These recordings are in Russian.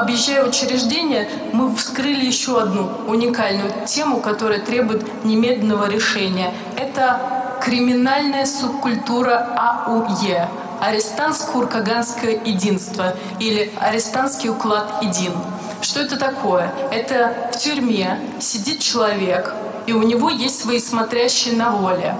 объезжая учреждения, мы вскрыли еще одну уникальную тему, которая требует немедленного решения. Это криминальная субкультура АУЕ – арестантско-уркаганское единство или арестантский уклад един. Что это такое? Это в тюрьме сидит человек, и у него есть свои смотрящие на воле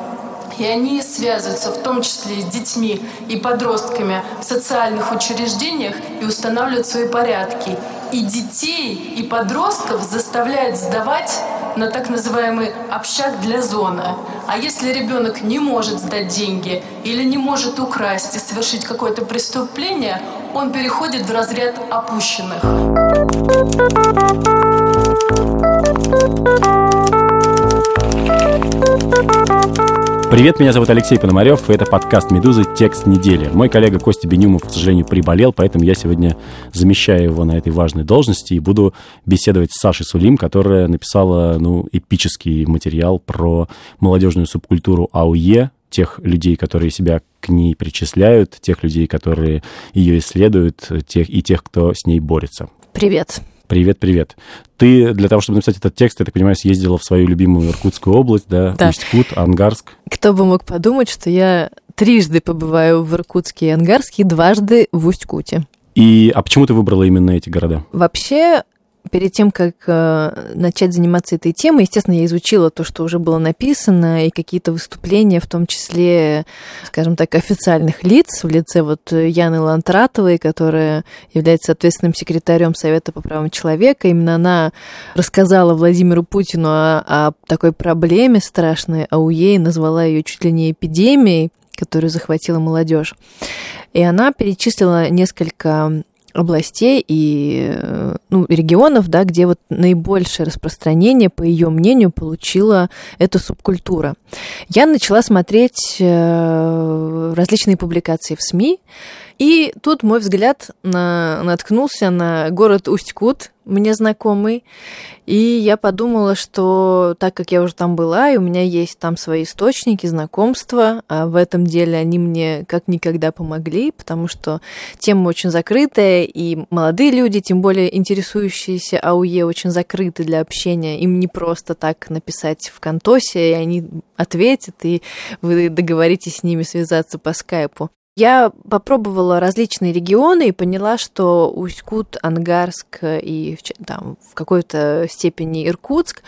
и они связываются в том числе с детьми и подростками в социальных учреждениях и устанавливают свои порядки. И детей, и подростков заставляют сдавать на так называемый общак для зоны. А если ребенок не может сдать деньги или не может украсть и совершить какое-то преступление, он переходит в разряд опущенных. Привет, меня зовут Алексей Пономарев, и это подкаст «Медузы. Текст недели». Мой коллега Костя Бенюмов, к сожалению, приболел, поэтому я сегодня замещаю его на этой важной должности и буду беседовать с Сашей Сулим, которая написала ну, эпический материал про молодежную субкультуру АУЕ, тех людей, которые себя к ней причисляют, тех людей, которые ее исследуют, тех, и тех, кто с ней борется. Привет. Привет, привет. Ты для того, чтобы написать этот текст, я так понимаю, съездила в свою любимую Иркутскую область, да? Да. Усть-Кут, Ангарск. Кто бы мог подумать, что я трижды побываю в Иркутске и Ангарске, дважды в Усть-Куте. И, а почему ты выбрала именно эти города? Вообще, перед тем, как э, начать заниматься этой темой, естественно, я изучила то, что уже было написано, и какие-то выступления, в том числе, скажем так, официальных лиц в лице вот Яны Лантратовой, которая является ответственным секретарем Совета по правам человека. Именно она рассказала Владимиру Путину о, о такой проблеме страшной АУЕ и назвала ее чуть ли не эпидемией, которую захватила молодежь. И она перечислила несколько областей и ну, регионов, да, где вот наибольшее распространение, по ее мнению, получила эта субкультура. Я начала смотреть э, различные публикации в СМИ, и тут мой взгляд на, наткнулся на город Усть-Кут, мне знакомый, и я подумала, что так как я уже там была, и у меня есть там свои источники, знакомства, а в этом деле они мне как никогда помогли, потому что тема очень закрытая, и молодые люди, тем более интересующиеся АУЕ, очень закрыты для общения. Им не просто так написать в Контосе, и они ответят, и вы договоритесь с ними связаться по скайпу. Я попробовала различные регионы и поняла, что Усть-Кут, Ангарск и там, в какой-то степени Иркутск,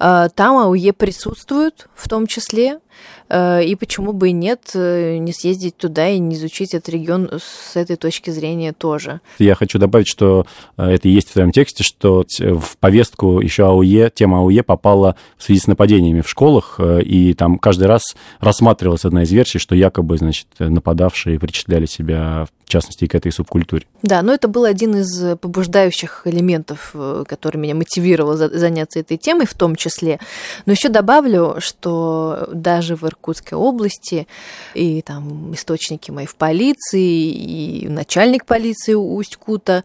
э, там АУЕ присутствуют в том числе. Э, и почему бы и нет, э, не съездить туда и не изучить этот регион с этой точки зрения тоже. Я хочу добавить, что это и есть в твоем тексте, что в повестку еще АУЕ, тема АУЕ попала в связи с нападениями в школах, и там каждый раз рассматривалась одна из версий, что якобы, значит, нападавшие причисляли себя в частности, к этой субкультуре. Да, но это был один из побуждающих элементов, который меня мотивировал заняться этой темой в том числе. Но еще добавлю, что даже в Иркутской области, и там источники мои в полиции, и начальник полиции Усть-Кута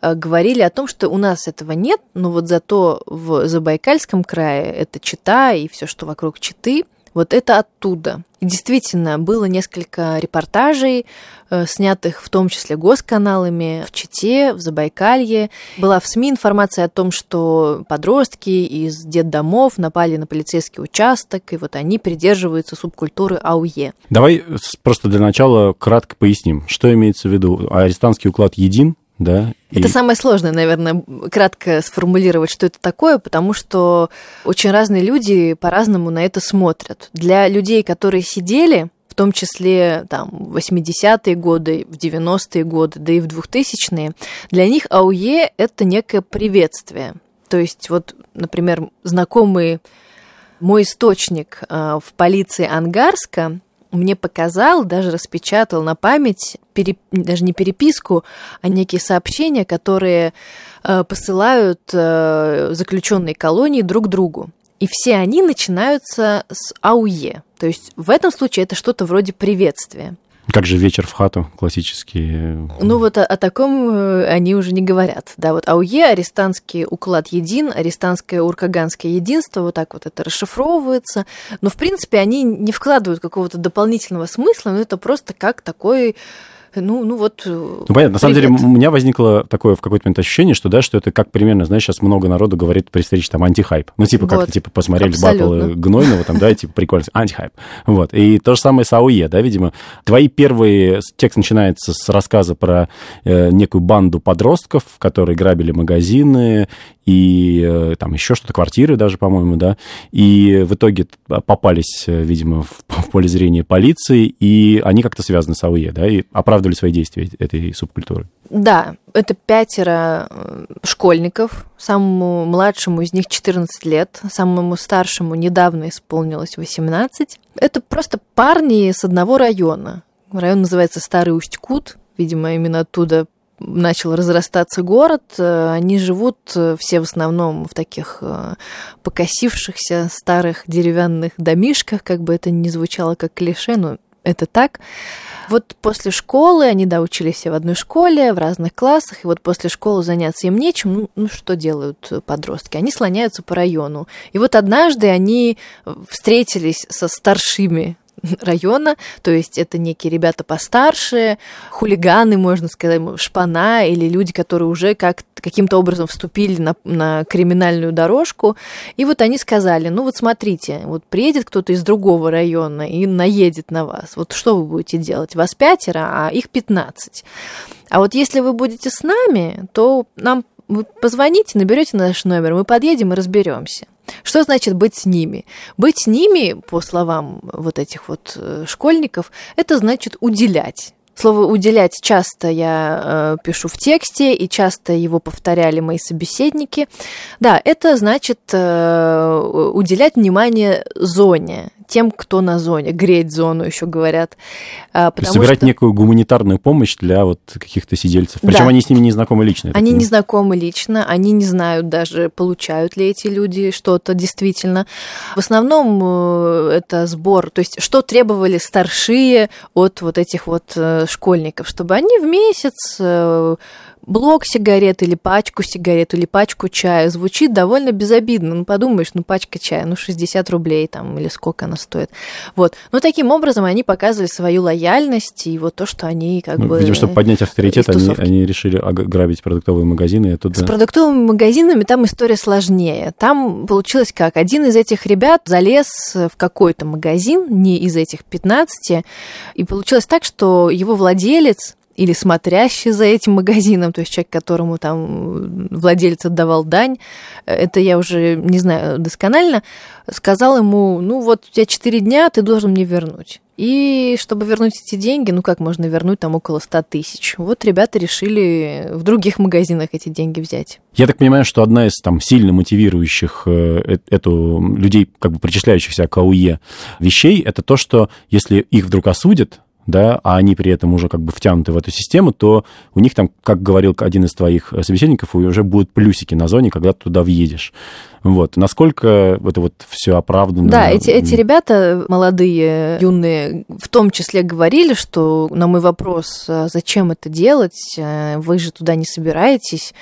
э, говорили о том, что у нас этого нет, но вот зато в Забайкальском крае это Чита и все, что вокруг Читы, вот это оттуда. И действительно, было несколько репортажей, э, снятых в том числе госканалами в Чите, в Забайкалье. Была в СМИ информация о том, что подростки из детдомов напали на полицейский участок, и вот они придерживаются субкультуры АУЕ. Давай просто для начала кратко поясним, что имеется в виду. Арестантский уклад един, да. Это и... самое сложное, наверное, кратко сформулировать, что это такое, потому что очень разные люди по-разному на это смотрят. Для людей, которые сидели, в том числе там, в 80-е годы, в 90-е годы, да и в 2000-е, для них АУЕ – это некое приветствие. То есть вот, например, знакомый мой источник а, в полиции Ангарска мне показал, даже распечатал на память, переп... даже не переписку, а некие сообщения, которые э, посылают э, заключенные колонии друг другу. И все они начинаются с АУЕ. То есть в этом случае это что-то вроде приветствия. Как же вечер в хату классический? Ну вот о, о таком э, они уже не говорят. Да, вот АУЕ, арестантский уклад един, арестантское уркаганское единство, вот так вот это расшифровывается. Но, в принципе, они не вкладывают какого-то дополнительного смысла, но это просто как такой ну, ну вот... Ну, понятно. На самом деле, у меня возникло такое в какой-то момент ощущение, что, да, что это как примерно, знаешь, сейчас много народу говорит престричь там антихайп. Ну, типа, вот. как-то, типа, посмотрели батлы Гнойного, там, да, типа, прикольно, антихайп. Вот. И то же самое с АУЕ, да, видимо. Твои первые... Текст начинается с рассказа про э, некую банду подростков, которые грабили магазины и э, там еще что-то, квартиры даже, по-моему, да, и в итоге попались, э, видимо, в, в поле зрения полиции, и они как-то связаны с АУЕ, да, и оправдывали свои действия этой субкультуры. Да, это пятеро э, школьников, самому младшему из них 14 лет, самому старшему недавно исполнилось 18. Это просто парни с одного района. Район называется Старый Усть-Кут, видимо, именно оттуда начал разрастаться город, э, они живут э, все в основном в таких э, покосившихся старых деревянных домишках, как бы это ни звучало как клише, но это так. Вот после школы, они, да, учились все в одной школе, в разных классах, и вот после школы заняться им нечем, ну, ну что делают подростки? Они слоняются по району. И вот однажды они встретились со старшими района, то есть это некие ребята постарше, хулиганы, можно сказать, шпана или люди, которые уже как каким-то образом вступили на, на криминальную дорожку. И вот они сказали, ну вот смотрите, вот приедет кто-то из другого района и наедет на вас. Вот что вы будете делать? Вас пятеро, а их пятнадцать. А вот если вы будете с нами, то нам вы позвоните, наберете наш номер, мы подъедем и разберемся. Что значит быть с ними? Быть с ними, по словам вот этих вот э, школьников, это значит уделять. Слово «уделять» часто я э, пишу в тексте, и часто его повторяли мои собеседники. Да, это значит э, уделять внимание зоне, тем, кто на зоне, греть зону, еще говорят. А, потому собирать что... некую гуманитарную помощь для вот каких-то сидельцев. Причем да. они с ними не знакомы лично. Они не знакомы лично, они не знают даже, получают ли эти люди что-то действительно. В основном э, это сбор, то есть что требовали старшие от вот этих вот э, школьников, чтобы они в месяц э, блок сигарет или пачку сигарет или пачку чая звучит довольно безобидно. Ну, подумаешь, ну, пачка чая, ну, 60 рублей там или сколько она стоит. Вот. Но таким образом они показывали свою лояльность и вот то, что они как ну, бы... Видимо, чтобы поднять авторитет, они, они решили грабить продуктовые магазины. И оттуда... С продуктовыми магазинами там история сложнее. Там получилось как? Один из этих ребят залез в какой-то магазин, не из этих 15, и получилось так, что его владелец или смотрящий за этим магазином, то есть человек, которому там владелец отдавал дань, это я уже не знаю досконально, сказал ему, ну вот у тебя 4 дня, ты должен мне вернуть. И чтобы вернуть эти деньги, ну как можно вернуть там около 100 тысяч? Вот ребята решили в других магазинах эти деньги взять. Я так понимаю, что одна из там сильно мотивирующих э, эту людей, как бы причисляющихся к АУЕ вещей, это то, что если их вдруг осудят, да, а они при этом уже как бы втянуты в эту систему, то у них там, как говорил один из твоих э, собеседников, уже будут плюсики на зоне, когда ты туда въедешь. Вот. Насколько это вот все оправдано? Да, эти, эти ребята, молодые, юные, в том числе говорили, что на мой вопрос, а зачем это делать, э, вы же туда не собираетесь,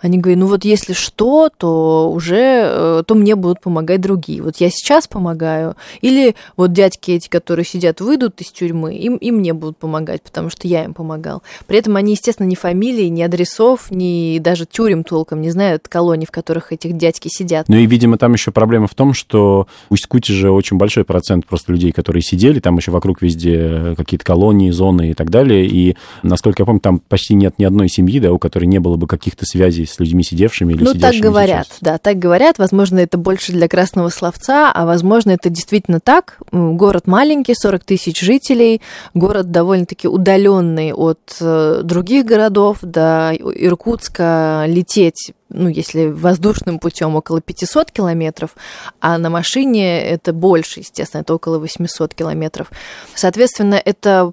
они говорят, ну вот если что, то уже, э, то мне будут помогать другие. Вот я сейчас помогаю, или вот дядьки эти, которые сидят, выйдут из тюрьмы, им, и мне будут помогать, потому что я им помогал. При этом они, естественно, ни фамилии, ни адресов, ни даже тюрем толком не знают, колоний, в которых этих дядьки сидят Ну и, видимо, там еще проблема в том, что в Усть-Куте же очень большой процент просто людей, которые сидели, там еще вокруг везде какие-то колонии, зоны и так далее, и, насколько я помню, там почти нет ни одной семьи, да, у которой не было бы каких-то связей с людьми сидевшими или ну, сидящими так говорят, сейчас. да, так говорят, возможно, это больше для красного словца, а возможно, это действительно так. Город маленький, 40 тысяч жителей, город довольно-таки удаленный от э, других городов, до Иркутска лететь ну, если воздушным путем около 500 километров, а на машине это больше, естественно, это около 800 километров. Соответственно, это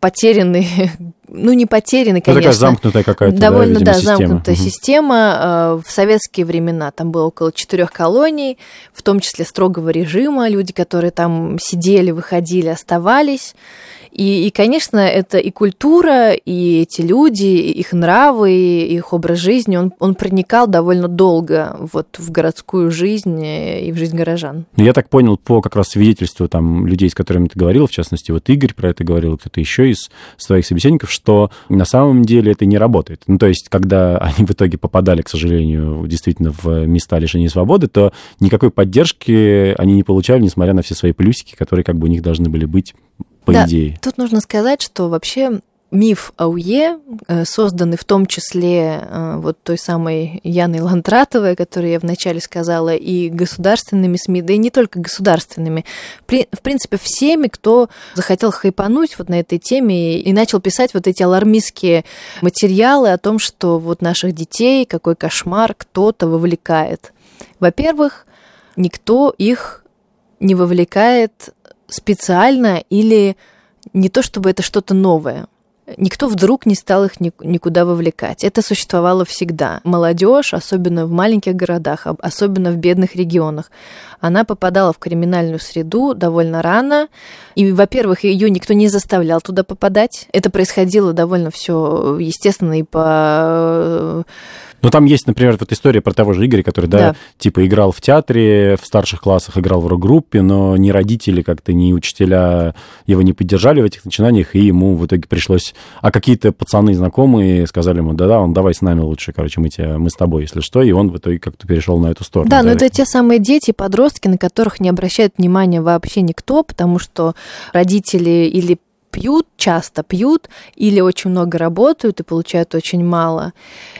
потерянный, ну не потерянный, конечно. Ну, такая замкнутая какая-то, Довольно, да, видимо, да замкнутая угу. система. Э, в советские времена там было около четырех колоний, в том числе строгого режима. Люди, которые там сидели, выходили, оставались. И, и, конечно, это и культура, и эти люди, и их нравы, и их образ жизни, он, он проникал довольно долго вот в городскую жизнь и в жизнь горожан. Ну, я так понял по как раз свидетельству там людей, с которыми ты говорил, в частности, вот Игорь про это говорил, кто-то еще из своих собеседников, что на самом деле это не работает. Ну, то есть, когда они в итоге попадали, к сожалению, действительно в места лишения свободы, то никакой поддержки они не получали, несмотря на все свои плюсики, которые как бы у них должны были быть по да, идее. Тут нужно сказать, что вообще миф АУЕ, э, созданный в том числе э, вот той самой Яной Лантратовой, которую я вначале сказала, и государственными СМИ, да и не только государственными, в принципе, всеми, кто захотел хайпануть вот на этой теме и начал писать вот эти алармистские материалы о том, что вот наших детей, какой кошмар, кто-то вовлекает. Во-первых, никто их не вовлекает специально или не то чтобы это что-то новое. Никто вдруг не стал их никуда вовлекать. Это существовало всегда. Молодежь, особенно в маленьких городах, особенно в бедных регионах, она попадала в криминальную среду довольно рано. И, во-первых, ее никто не заставлял туда попадать. Это происходило довольно все естественно и по ну, там есть, например, вот история про того же Игоря, который, да, да, типа играл в театре, в старших классах играл в рок-группе, но ни родители как-то, ни учителя его не поддержали в этих начинаниях, и ему в итоге пришлось... А какие-то пацаны знакомые сказали ему, да-да, он давай с нами лучше, короче, мы, тебя, мы с тобой, если что, и он в итоге как-то перешел на эту сторону. Да, но это те самые дети, подростки, на которых не обращает внимания вообще никто, потому что родители или пьют, часто пьют, или очень много работают и получают очень мало.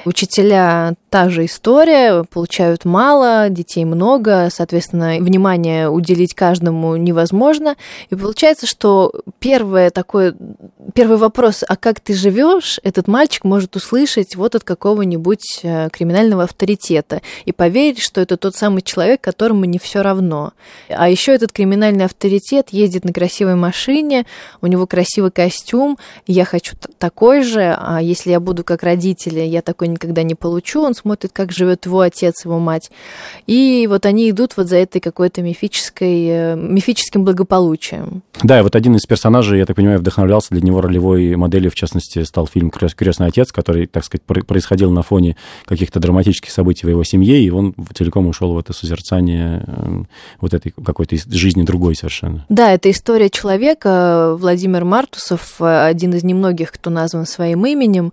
Учителя та же история, получают мало, детей много, соответственно, внимание уделить каждому невозможно. И получается, что первое такое, первый вопрос, а как ты живешь, этот мальчик может услышать вот от какого-нибудь э, криминального авторитета и поверить, что это тот самый человек, которому не все равно. А еще этот криминальный авторитет ездит на красивой машине, у него красивый костюм, я хочу такой же, а если я буду как родители, я такой никогда не получу, он смотрит, как живет его отец, его мать. И вот они идут вот за этой какой-то мифической, э, мифическим благополучием. Да, и вот один из персонажей, я так понимаю, вдохновлялся для него ролевой моделью, в частности, стал фильм «Крестный отец», который, так сказать, происходил на фоне каких-то драматических событий в его семье, и он целиком ушел в это созерцание эм, вот этой какой-то жизни другой совершенно. Да, это история человека, Владимир Мартусов, один из немногих, кто назван своим именем,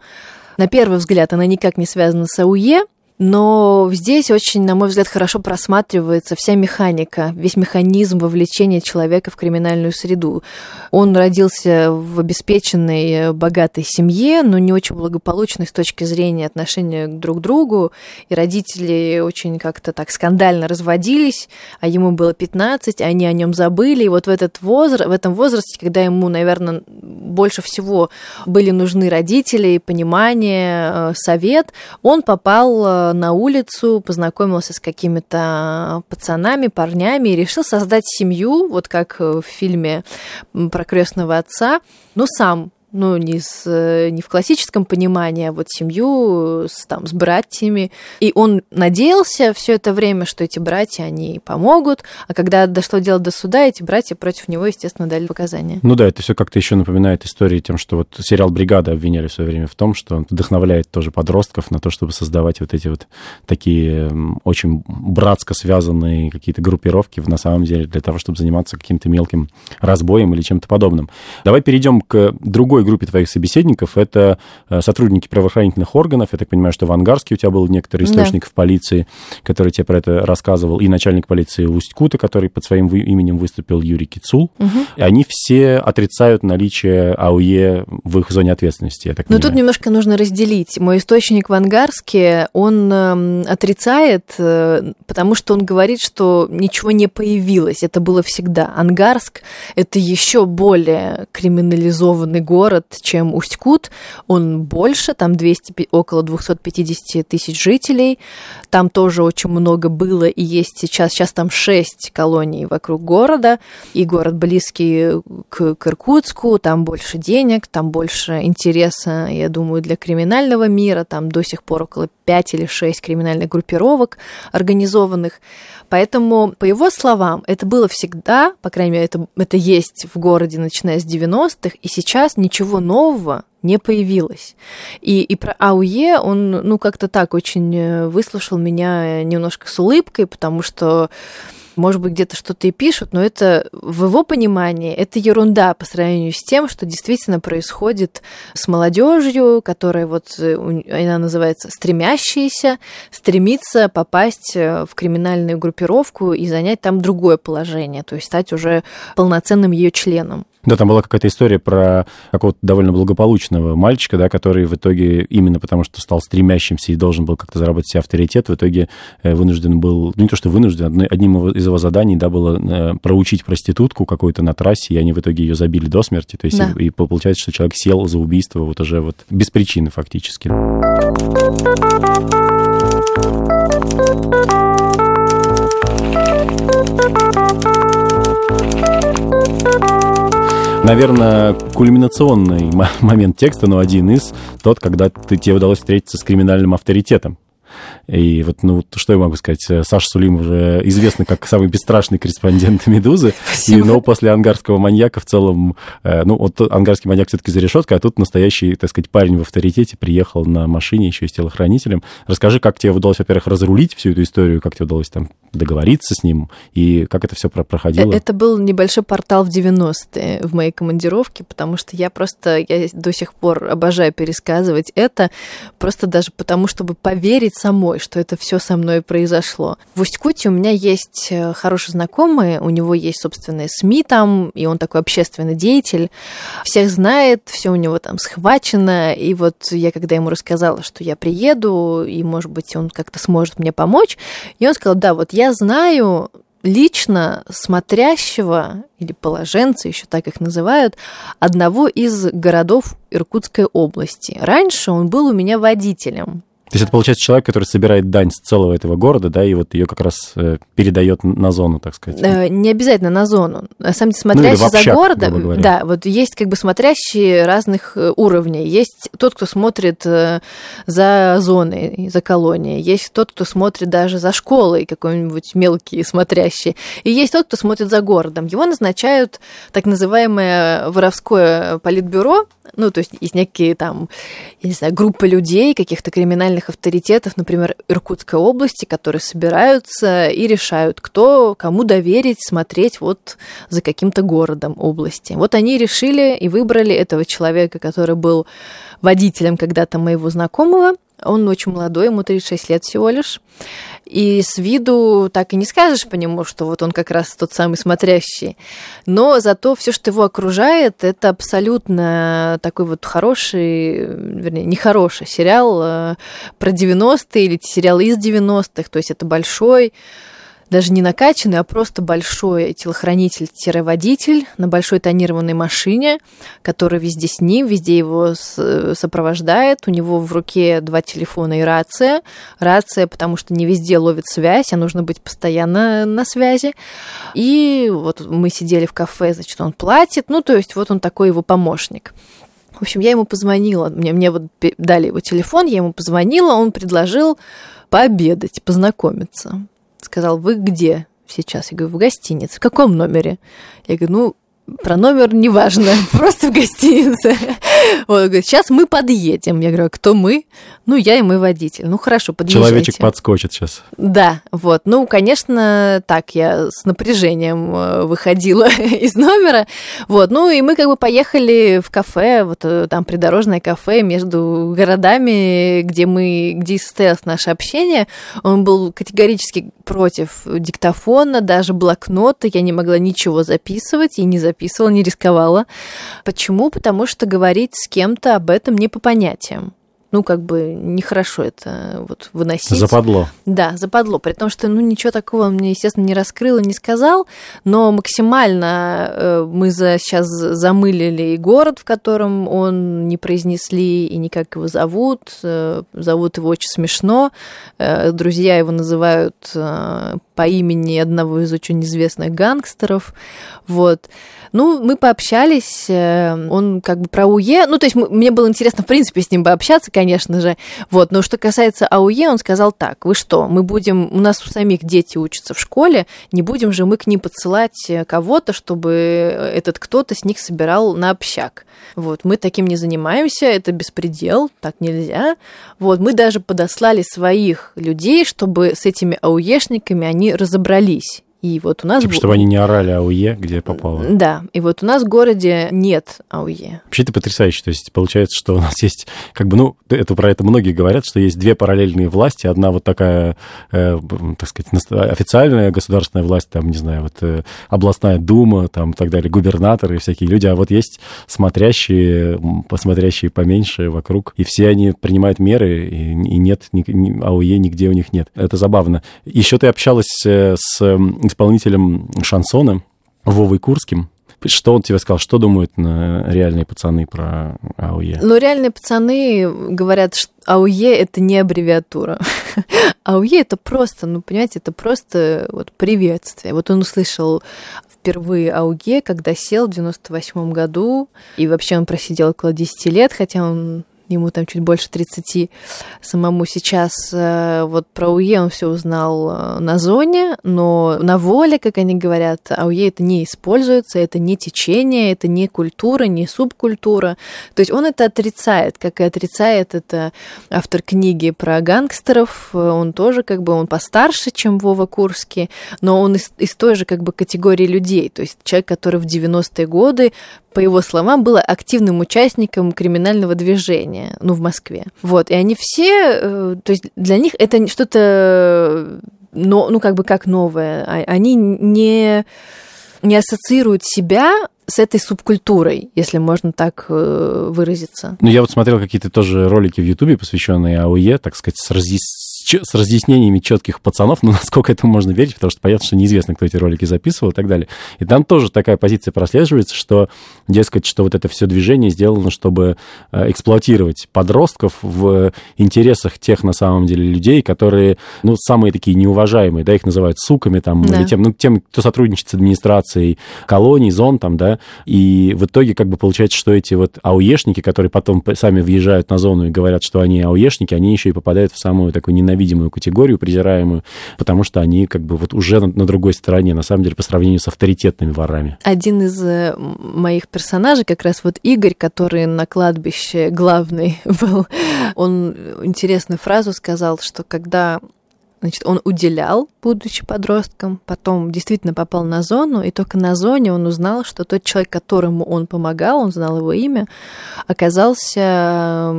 на первый взгляд она никак не связана с АУЕ, но здесь очень, на мой взгляд, хорошо просматривается вся механика, весь механизм вовлечения человека в криминальную среду. Он родился в обеспеченной, богатой семье, но не очень благополучной с точки зрения отношения друг к другу. И родители очень как-то так скандально разводились, а ему было 15, они о нем забыли. И вот в, этот возраст, в этом возрасте, когда ему, наверное, больше всего были нужны родители, понимание, э, совет, он попал э, на улицу, познакомился с какими-то пацанами, парнями и решил создать семью, вот как в фильме про крестного отца, но сам ну, не, с, э, не в классическом понимании, а вот семью с, там, с братьями. И он надеялся все это время, что эти братья, они помогут, а когда дошло дело до суда, эти братья против него, естественно, дали показания. Ну да, это все как-то еще напоминает истории тем, что вот сериал «Бригада» обвиняли в свое время в том, что он вдохновляет тоже подростков на то, чтобы создавать вот эти вот такие очень братско связанные какие-то группировки, на самом деле, для того, чтобы заниматься каким-то мелким разбоем или чем-то подобным. Давай перейдем к другой другой группе твоих собеседников это э, сотрудники правоохранительных органов. Я так понимаю, что в Ангарске у тебя был некоторый источник да. в полиции, который тебе про это рассказывал, и начальник полиции Усть-Кута, который под своим именем выступил Юрий Кицул. Угу. И они все отрицают наличие АУЕ в их зоне ответственности, я так Но тут немножко нужно разделить. Мой источник в Ангарске, он э, отрицает, э, потому что он говорит, что ничего не появилось. Это было всегда. Ангарск — это еще более криминализованный город, город, чем Усть-Кут. Он больше, там 200, около 250 тысяч жителей. Там тоже очень много было и есть сейчас. Сейчас там 6 колоний вокруг города. И город близкий к, к Иркутску. Там больше денег, там больше интереса, я думаю, для криминального мира. Там до сих пор около 5 или 6 криминальных группировок организованных. Поэтому, по его словам, это было всегда, по крайней мере, это, это есть в городе, начиная с 90-х, и сейчас ничего нового не появилось. И, и про АУЕ он, ну, как-то так очень э, выслушал меня немножко с улыбкой, потому что может быть, где-то что-то и пишут, но это в его понимании это ерунда по сравнению с тем, что действительно происходит с молодежью, которая вот, э, она называется стремящаяся, стремится попасть э, в криминальную группировку и занять там другое положение, то есть стать уже полноценным ее членом. Да, там была какая-то история про какого-то довольно благополучного мальчика, да, который в итоге именно потому, что стал стремящимся и должен был как-то заработать себе авторитет, в итоге э, вынужден был, ну не то что вынужден, одним из его заданий, да, было э, проучить проститутку какую-то на трассе, и они в итоге ее забили до смерти, то есть да. и, и получается, что человек сел за убийство вот уже вот без причины фактически. Наверное, кульминационный момент текста, но один из тот, когда ты, тебе удалось встретиться с криминальным авторитетом. И вот, ну, что я могу сказать? Саша Сулим уже известный как самый бесстрашный корреспондент «Медузы». Спасибо. И, но после «Ангарского маньяка» в целом... Э, ну, вот «Ангарский маньяк» все-таки за решеткой, а тут настоящий, так сказать, парень в авторитете приехал на машине еще и с телохранителем. Расскажи, как тебе удалось, во-первых, разрулить всю эту историю, как тебе удалось там договориться с ним, и как это все проходило? Это был небольшой портал в 90-е в моей командировке, потому что я просто, я до сих пор обожаю пересказывать это, просто даже потому, чтобы поверить самой, что это все со мной произошло. В Усть-Куте у меня есть э, хороший знакомый, у него есть собственные СМИ там, и он такой общественный деятель, всех знает, все у него там схвачено, и вот я когда ему рассказала, что я приеду, и, может быть, он как-то сможет мне помочь, и он сказал, да, вот знаю лично смотрящего или положенца, еще так их называют, одного из городов Иркутской области. Раньше он был у меня водителем. То есть это получается человек, который собирает дань с целого этого города, да, и вот ее как раз э, передает на зону, так сказать. Э, не обязательно на зону. На самом деле, смотрящий ну, общак, за городом, да, вот есть как бы смотрящие разных э, уровней. Есть тот, кто смотрит за зоной, за колонией. Есть тот, кто смотрит даже за школой, какой-нибудь мелкий смотрящий. И есть тот, кто смотрит за городом. Его назначают так называемое воровское политбюро, ну, то есть есть некие там, я не знаю, группы людей, каких-то криминальных авторитетов, например, Иркутской области, которые собираются и решают, кто кому доверить смотреть вот за каким-то городом области. Вот они решили и выбрали этого человека, который был водителем когда-то моего знакомого, он очень молодой, ему 36 лет всего лишь. И с виду так и не скажешь по нему, что вот он как раз тот самый смотрящий. Но зато все, что его окружает, это абсолютно такой вот хороший, вернее, нехороший сериал э, про 90-е или сериал из 90-х. То есть это большой даже не накачанный, а просто большой телохранитель-водитель на большой тонированной машине, который везде с ним, везде его сопровождает. У него в руке два телефона и рация. Рация, потому что не везде ловит связь, а нужно быть постоянно на связи. И вот мы сидели в кафе, значит, он платит. Ну, то есть вот он такой его помощник. В общем, я ему позвонила, мне, мне вот дали его телефон, я ему позвонила, он предложил пообедать, познакомиться сказал, вы где сейчас? Я говорю, в гостинице. В каком номере? Я говорю, ну, про номер неважно, просто в гостинице. Он говорит, сейчас мы подъедем. Я говорю, а кто мы? Ну, я и мой водитель. Ну, хорошо, подъезжайте. Человечек подскочит сейчас. Да, вот. Ну, конечно, так, я с напряжением э, выходила из номера. Вот, ну, и мы как бы поехали в кафе, вот э, там придорожное кафе между городами, где мы, где состоялось наше общение. Он был категорически против диктофона, даже блокнота. Я не могла ничего записывать и не записывать записывала, не рисковала. Почему? Потому что говорить с кем-то об этом не по понятиям. ну, как бы нехорошо это вот выносить. Западло. Да, западло, при том, что, ну, ничего такого он мне, естественно, не раскрыл и не сказал, но максимально э, мы за, сейчас замылили и город, в котором он не произнесли, и никак его зовут, э, зовут его очень смешно, э, друзья его называют по имени одного из очень известных гангстеров, вот. Ну, мы пообщались, э, он как бы про АУЕ, ну, то есть мне было интересно, в принципе, с ним пообщаться, конечно же, вот, но что касается АУЕ, он сказал так, вы что, мы будем, у нас у самих дети учатся в школе, не будем же мы к ним подсылать э, кого-то, чтобы этот кто-то с них собирал на общак. Вот, мы таким не занимаемся, это беспредел, так нельзя. Вот, мы даже подослали своих людей, чтобы с этими АУЕшниками они разобрались и вот у нас... Типа, чтобы они не орали АУЕ, где попало. Да, и вот у нас в городе нет АУЕ. Вообще это потрясающе. То есть получается, что у нас есть, как бы, ну, это про это многие говорят, что есть две параллельные власти. Одна вот такая, э, так сказать, официальная государственная власть, там, не знаю, вот э, областная дума, там, и так далее, губернаторы и всякие люди. А вот есть смотрящие, посмотрящие поменьше вокруг, и все они принимают меры, и, и нет, ни, ни, АУЕ нигде у них нет. Это забавно. Еще ты общалась э, с исполнителем шансона Вовой Курским. Что он тебе сказал? Что думают реальные пацаны про АУЕ? Ну, реальные пацаны говорят, что АУЕ — это не аббревиатура. АУЕ — это просто, ну, понимаете, это просто вот приветствие. Вот он услышал впервые АУЕ, когда сел в 98 году, и вообще он просидел около 10 лет, хотя он ему там чуть больше 30 самому сейчас. Э, вот про АУЕ он все узнал э, на зоне, но на воле, как они говорят, АУЕ это не используется, это не течение, это не культура, не субкультура. То есть он это отрицает, как и отрицает это автор книги про гангстеров. Он тоже как бы, он постарше, чем Вова Курский, но он из, из той же как бы категории людей. То есть человек, который в 90-е годы по его словам, было активным участником криминального движения, ну, в Москве. Вот, и они все, э, то есть для них это что-то, но, ну, как бы как новое. А, они не, не ассоциируют себя с этой субкультурой, если можно так э, выразиться. Ну, я вот смотрел какие-то тоже ролики в Ютубе, посвященные АОЕ, так сказать, с, разъяс с разъяснениями четких пацанов, ну, насколько этому можно верить, потому что понятно, что неизвестно, кто эти ролики записывал и так далее. И там тоже такая позиция прослеживается, что, дескать, что вот это все движение сделано, чтобы э, эксплуатировать подростков в интересах тех, на самом деле, людей, которые, ну, самые такие неуважаемые, да, их называют суками, там, да. или тем, ну, тем, кто сотрудничает с администрацией колоний, зон, там, да, и в итоге, как бы, получается, что эти вот ауешники, которые потом сами въезжают на зону и говорят, что они ауешники, они еще и попадают в самую такую ненавистную ненавидимую категорию, презираемую, потому что они как бы вот уже на, на другой стороне, на самом деле, по сравнению с авторитетными ворами. Один из э, моих персонажей, как раз вот Игорь, который на кладбище главный был, он интересную фразу сказал, что когда Значит, он уделял, будучи подростком, потом действительно попал на зону, и только на зоне он узнал, что тот человек, которому он помогал, он знал его имя, оказался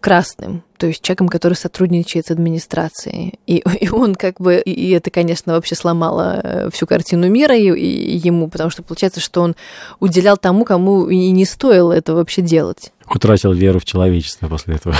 красным, то есть человеком, который сотрудничает с администрацией. И, и он как бы, и это, конечно, вообще сломало э, всю картину мира и, и ему, потому что получается, что он уделял тому, кому и не стоило это вообще делать утратил веру в человечество после этого.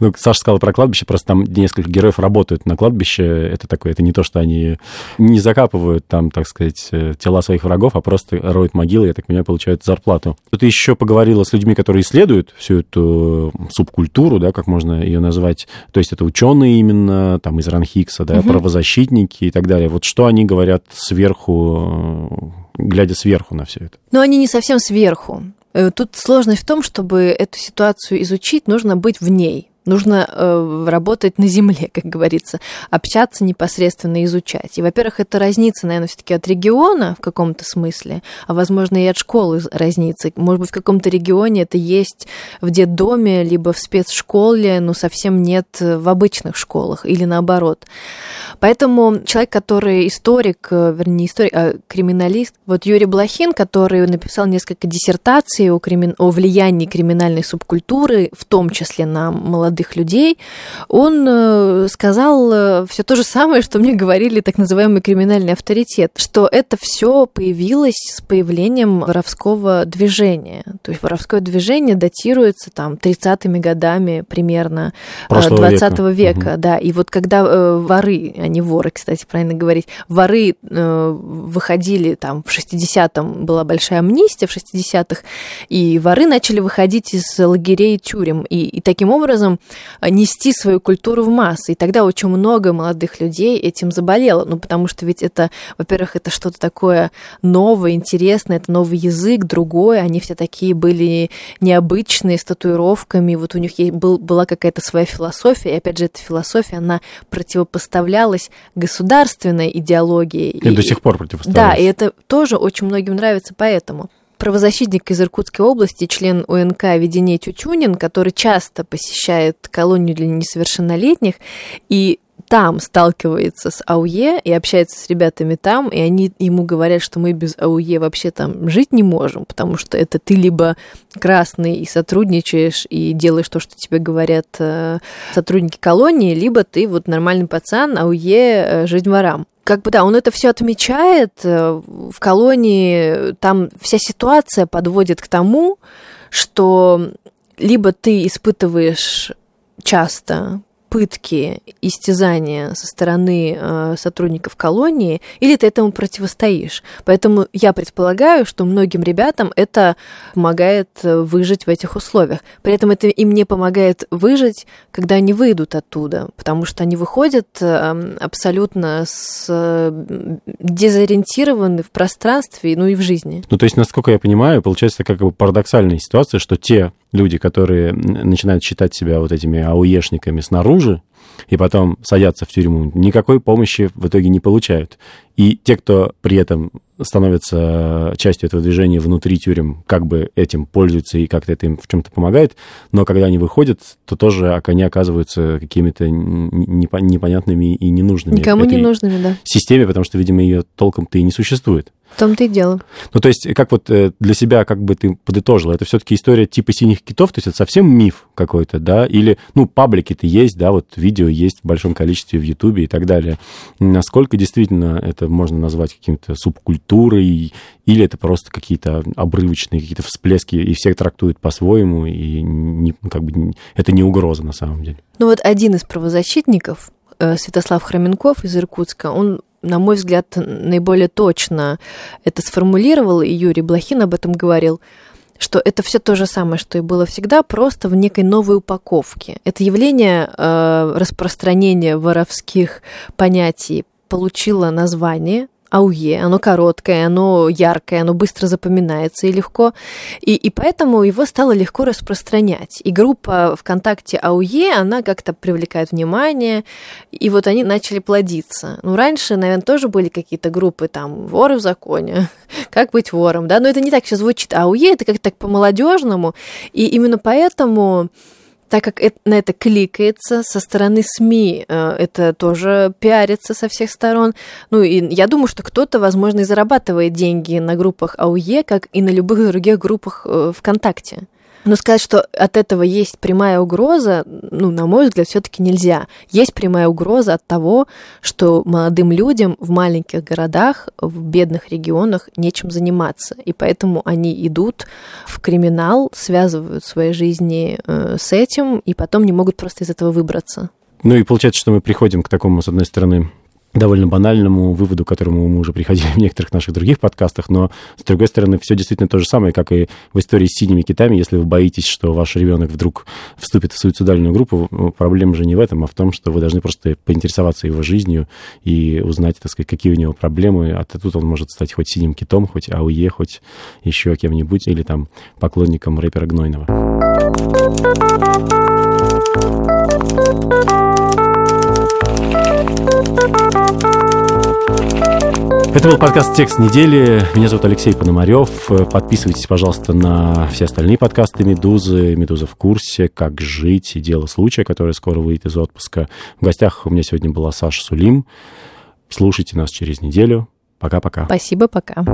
ну, Саша сказала про кладбище, просто там несколько героев работают на кладбище. Это такое, это не то, что они не закапывают там, так сказать, э, тела своих врагов, а просто роют могилы, я так понимаю, получают зарплату. Ты еще поговорила с людьми, которые исследуют всю эту субкультуру, да, как можно ее назвать. То есть это ученые именно, там, из Ранхикса, да, угу. правозащитники и так далее. Вот что они говорят сверху, глядя сверху на все это? Но они не совсем сверху. Э, тут сложность в том, чтобы эту ситуацию изучить, нужно быть в ней. Нужно э, работать на земле, как говорится, общаться непосредственно, изучать. И, во-первых, это разница, наверное, все-таки от региона в каком-то смысле, а возможно и от школы разница. Может быть, в каком-то регионе это есть в детдоме, либо в спецшколе, но совсем нет в обычных школах, или наоборот. Поэтому человек, который историк, э, вернее, историк, а криминалист, вот Юрий Блохин, который написал несколько диссертаций о, кримин... о влиянии криминальной субкультуры, в том числе на молодых молодых людей, он э, сказал э, все то же самое, что мне говорили так называемый криминальный авторитет, что это все появилось с появлением воровского движения. То есть воровское движение датируется там 30-ми годами примерно Прошлого 20 века. века, Мгм. да. И вот когда э, воры, а не воры, кстати, правильно говорить, воры э, выходили там в 60-м была большая амнистия в 60-х, и воры начали выходить из лагерей и тюрем, и, и таким образом э, нести свою культуру в массы. И тогда очень много молодых людей этим заболело, ну потому что ведь это, во-первых, это что-то такое новое, интересное, это новый язык, другой, они все такие были необычные, с татуировками, вот у них был, была какая-то своя философия, и опять же, эта философия, она противопоставлялась государственной идеологии. И, до сих пор противостоят. Да, и это тоже очень многим нравится поэтому. Правозащитник из Иркутской области, член УНК Веденей Тютюнин, который часто посещает колонию для несовершеннолетних и там сталкивается с АУЕ и общается с ребятами там, и они ему говорят, что мы без АУЕ вообще там жить не можем, потому что это ты либо красный и сотрудничаешь и делаешь то, что тебе говорят э, сотрудники колонии, либо ты вот нормальный пацан, АУЕ э, жизнь ворам как бы да, он это все отмечает. э, В колонии там вся ситуация подводит к тому, что либо ты испытываешь часто пытки, истязания со стороны э, сотрудников колонии, или ты этому противостоишь. Поэтому я предполагаю, что многим ребятам это помогает э, выжить в этих условиях. При этом это им не помогает выжить, когда они выйдут оттуда, потому что они выходят э, абсолютно с, э, дезориентированы в пространстве, ну и в жизни. Ну, то есть, насколько я понимаю, получается как бы парадоксальная ситуация, что те люди, которые начинают считать себя вот этими ауешниками снаружи, и потом садятся в тюрьму, никакой помощи в итоге не получают. И те, кто при этом становятся частью этого движения внутри тюрем, как бы этим пользуются и как-то это им в чем-то помогает, но когда они выходят, то тоже они оказываются какими-то непонятными и ненужными Никому не нужными, да. системе, потому что, видимо, ее толком-то и не существует. В том-то и дело. Ну, то есть, как вот э, для себя, как бы ты подытожила, это все-таки история типа синих китов, то есть это совсем миф какой-то, да, или, ну, паблики-то есть, да, вот видео есть в большом количестве в Ютубе и так далее. Насколько действительно это можно назвать каким-то субкультурой, или это просто какие-то обрывочные какие-то всплески, и все трактуют по-своему, и не, как бы не- это не угроза на самом деле. Ну вот один из правозащитников, э, Святослав Хроменков из Иркутска, он на мой взгляд, наиболее точно это сформулировал, и Юрий Блохин об этом говорил, что это все то же самое, что и было всегда, просто в некой новой упаковке. Это явление э, распространения воровских понятий получило название АУЕ, оно короткое, оно яркое, оно быстро запоминается и легко, и, и поэтому его стало легко распространять. И группа ВКонтакте АУЕ, она как-то привлекает внимание, и вот они начали плодиться. Ну, раньше, наверное, тоже были какие-то группы, там, воры в законе, как быть вором, да, но это не так все звучит. АУЕ это как-то так по-молодежному, и именно поэтому так как это, на это кликается со стороны СМИ, э, это тоже пиарится со всех сторон. Ну, и я думаю, что кто-то, возможно, и зарабатывает деньги на группах АУЕ, как и на любых других группах э, ВКонтакте. Но сказать, что от этого есть прямая угроза, ну, на мой взгляд, все-таки нельзя. Есть прямая угроза от того, что молодым людям в маленьких городах, в бедных регионах нечем заниматься. И поэтому они идут в криминал, связывают свои жизни э, с этим, и потом не могут просто из этого выбраться. Ну и получается, что мы приходим к такому, с одной стороны, довольно банальному выводу, к которому мы уже приходили в некоторых наших других подкастах, но, с другой стороны, все действительно то же самое, как и в истории с синими китами. Если вы боитесь, что ваш ребенок вдруг вступит в суицидальную группу, проблема же не в этом, а в том, что вы должны просто поинтересоваться его жизнью и узнать, так сказать, какие у него проблемы. А тут он может стать хоть синим китом, хоть АУЕ, хоть еще кем-нибудь, или там поклонником рэпера Гнойного. Это был подкаст «Текст недели». Меня зовут Алексей Пономарев. Подписывайтесь, пожалуйста, на все остальные подкасты «Медузы». «Медуза в курсе», «Как жить» и «Дело случая», которое скоро выйдет из отпуска. В гостях у меня сегодня была Саша Сулим. Слушайте нас через неделю. Пока-пока. Спасибо, пока.